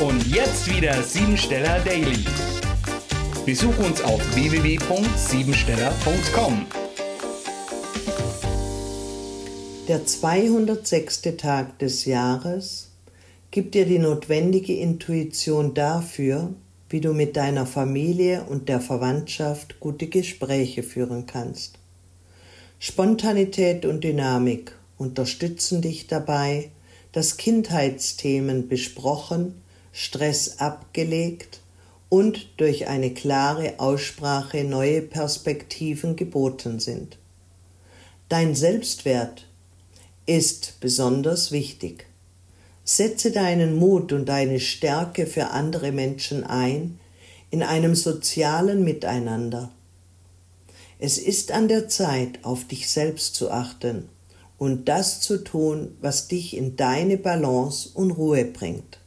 Und jetzt wieder Siebensteller Daily. Besuch uns auf www.siebensteller.com. Der 206. Tag des Jahres gibt dir die notwendige Intuition dafür, wie du mit deiner Familie und der Verwandtschaft gute Gespräche führen kannst. Spontanität und Dynamik unterstützen dich dabei, dass Kindheitsthemen besprochen, Stress abgelegt und durch eine klare Aussprache neue Perspektiven geboten sind. Dein Selbstwert ist besonders wichtig. Setze deinen Mut und deine Stärke für andere Menschen ein in einem sozialen Miteinander. Es ist an der Zeit, auf dich selbst zu achten und das zu tun, was dich in deine Balance und Ruhe bringt.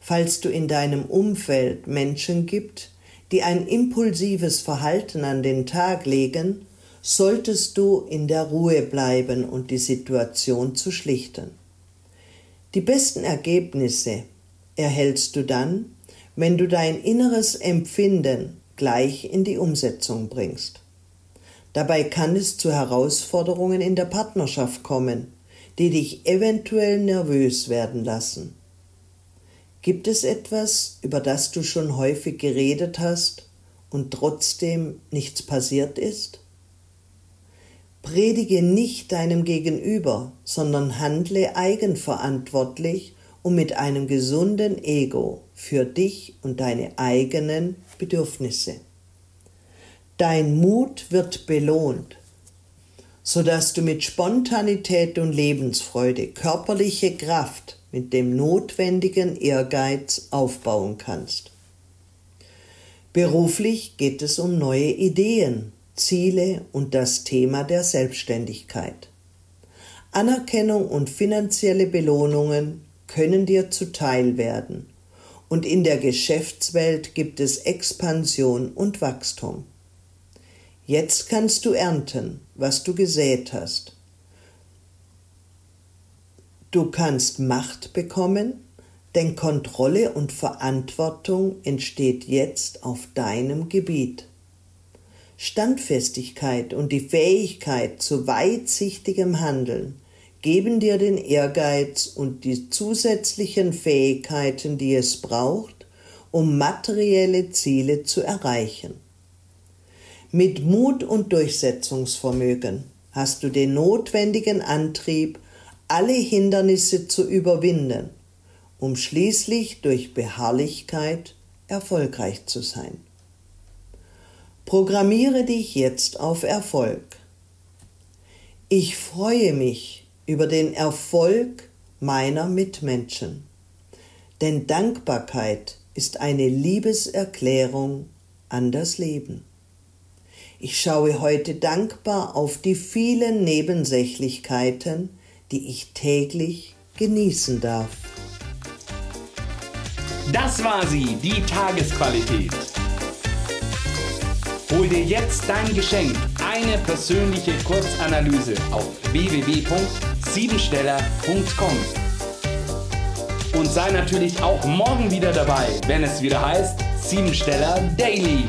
Falls du in deinem Umfeld Menschen gibt, die ein impulsives Verhalten an den Tag legen, solltest du in der Ruhe bleiben und die Situation zu schlichten. Die besten Ergebnisse erhältst du dann, wenn du dein inneres Empfinden gleich in die Umsetzung bringst. Dabei kann es zu Herausforderungen in der Partnerschaft kommen, die dich eventuell nervös werden lassen. Gibt es etwas, über das du schon häufig geredet hast und trotzdem nichts passiert ist? Predige nicht deinem Gegenüber, sondern handle eigenverantwortlich und mit einem gesunden Ego für dich und deine eigenen Bedürfnisse. Dein Mut wird belohnt, sodass du mit Spontanität und Lebensfreude körperliche Kraft mit dem notwendigen Ehrgeiz aufbauen kannst. Beruflich geht es um neue Ideen, Ziele und das Thema der Selbstständigkeit. Anerkennung und finanzielle Belohnungen können dir zuteil werden und in der Geschäftswelt gibt es Expansion und Wachstum. Jetzt kannst du ernten, was du gesät hast. Du kannst Macht bekommen, denn Kontrolle und Verantwortung entsteht jetzt auf deinem Gebiet. Standfestigkeit und die Fähigkeit zu weitsichtigem Handeln geben dir den Ehrgeiz und die zusätzlichen Fähigkeiten, die es braucht, um materielle Ziele zu erreichen. Mit Mut und Durchsetzungsvermögen hast du den notwendigen Antrieb, alle Hindernisse zu überwinden, um schließlich durch Beharrlichkeit erfolgreich zu sein. Programmiere dich jetzt auf Erfolg. Ich freue mich über den Erfolg meiner Mitmenschen, denn Dankbarkeit ist eine Liebeserklärung an das Leben. Ich schaue heute dankbar auf die vielen Nebensächlichkeiten, die ich täglich genießen darf. Das war sie, die Tagesqualität. Hol dir jetzt dein Geschenk, eine persönliche Kurzanalyse auf www.siebensteller.com. Und sei natürlich auch morgen wieder dabei, wenn es wieder heißt Siebensteller Daily.